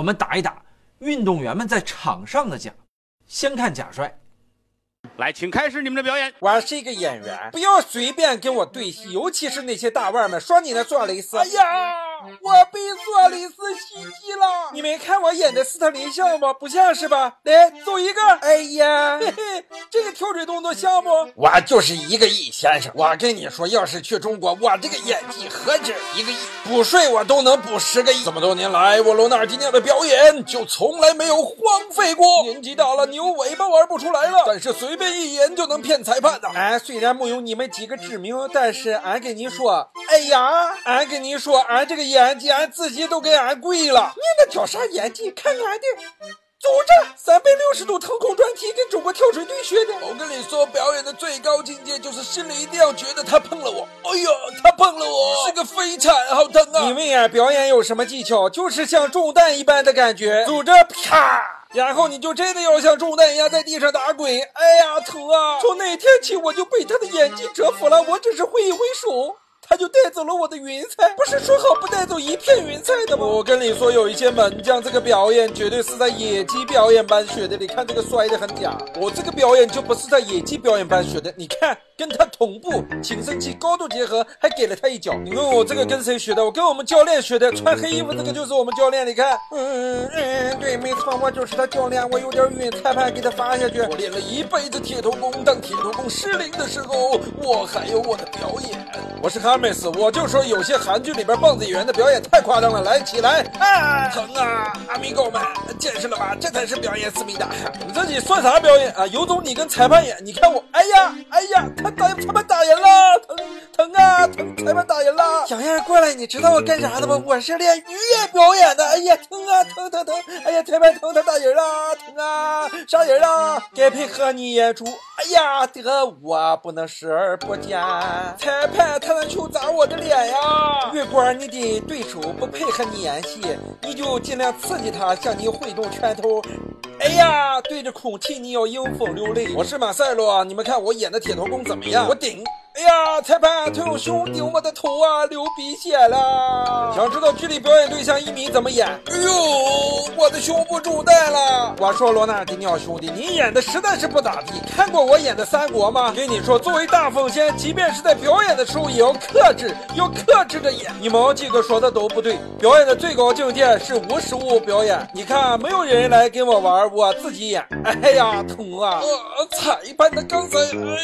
我们打一打运动员们在场上的假。先看假帅。来，请开始你们的表演。我是一个演员，不要随便跟我对戏，尤其是那些大腕们说你的做雷斯。哎呀，我被做蕾丝袭击了！你没看我演的斯特林像吗？不像是吧？来，走一个。哎呀，嘿嘿，这个跳水动作像不？我就是一个亿先生。我跟你说，要是去中国，我这个演技何止一个亿，补税我都能补十个亿。这么多年来，我罗纳尔迪尼奥的表演就从来没有荒废过。年纪大了，牛尾巴玩不出来了，但是随便一演就能骗裁判的。俺虽然没有你们几个知名，但是俺跟你说，哎呀，俺跟你说，俺这个演技，俺自己都给俺跪了。你那叫啥演技？看俺的！组织三百六十度腾空转体，跟中国跳水队学的。我跟你说，表演的最高境界就是心里一定要觉得他碰了我。哎呀，他碰了我，是个飞铲，好疼啊！你们啊，表演有什么技巧？就是像中弹一般的感觉。组织啪。然后你就真的要像中弹一样在地上打滚，哎呀，疼啊！从那天起我就被他的演技折服了，我只是挥一挥手。他就带走了我的云彩，不是说好不带走一片云彩的吗？我跟你说，有一些门将，这个表演绝对是在野鸡表演班学的。你看这个摔的很假，我这个表演就不是在野鸡表演班学的。你看，跟他同步，挺身器高度结合，还给了他一脚。你问我这个跟谁学的？我跟我们教练学的，穿黑衣服这个就是我们教练。你看，嗯嗯，对，没错，我就是他教练。我有点晕，裁判给他罚下去。我练了一辈子铁头功，当铁头功失灵的时候，我还有我的表演。我是哈。梅斯，我就说有些韩剧里边棒子演员的表演太夸张了。来，起来！啊，疼啊！阿米狗们，见识了吧？这才是表演思密达。你自己算啥表演啊？有种你跟裁判演。你看我，哎呀，哎呀，他打裁判打人了，疼疼啊，疼！裁判打人了。小燕过来，你知道我干啥的吗？我是练鱼演表演的。哎呀，疼啊，疼疼疼！哎呀，裁判疼，他打人了，疼啊，杀人了！该配合你演出。哎呀，得我不能视而不见。裁判他能球。砸我的脸呀！月光，你的对手不配合你演戏，你就尽量刺激他，向你挥动拳头。哎呀，对着空气你要迎风流泪。我是马赛洛，你们看我演的铁头功怎么样？我顶。哎呀，裁判，他用胸顶我的头啊，流鼻血了。想知道剧里表演对象一米怎么演？哎呦，我的胸部中弹了。我说罗纳迪尼奥兄弟，你演的实在是不咋地。看过我演的三国吗？跟你说，作为大奉先，即便是在表演的时候也要克制，要克制着演。你们几个说的都不对，表演的最高境界是无实物表演。你看，没有人来跟我玩，我自己演。哎呀，疼啊！呃，裁判他刚才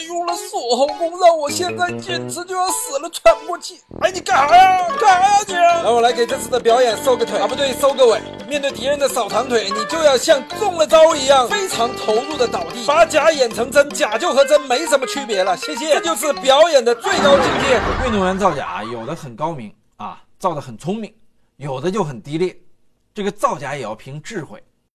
用了锁喉功，让我先。现在简直就要死了，喘不过气。哎，你干啥呀？干啥呀你？让我来给这次的表演收个腿啊，不对，收个尾。面对敌人的扫堂腿，你就要像中了招一样，非常投入的倒地，把假演成真，假就和真没什么区别了。谢谢，这就是表演的最高境界。运动员造假，有的很高明啊，造的很聪明，有的就很低劣。这个造假也要凭智慧。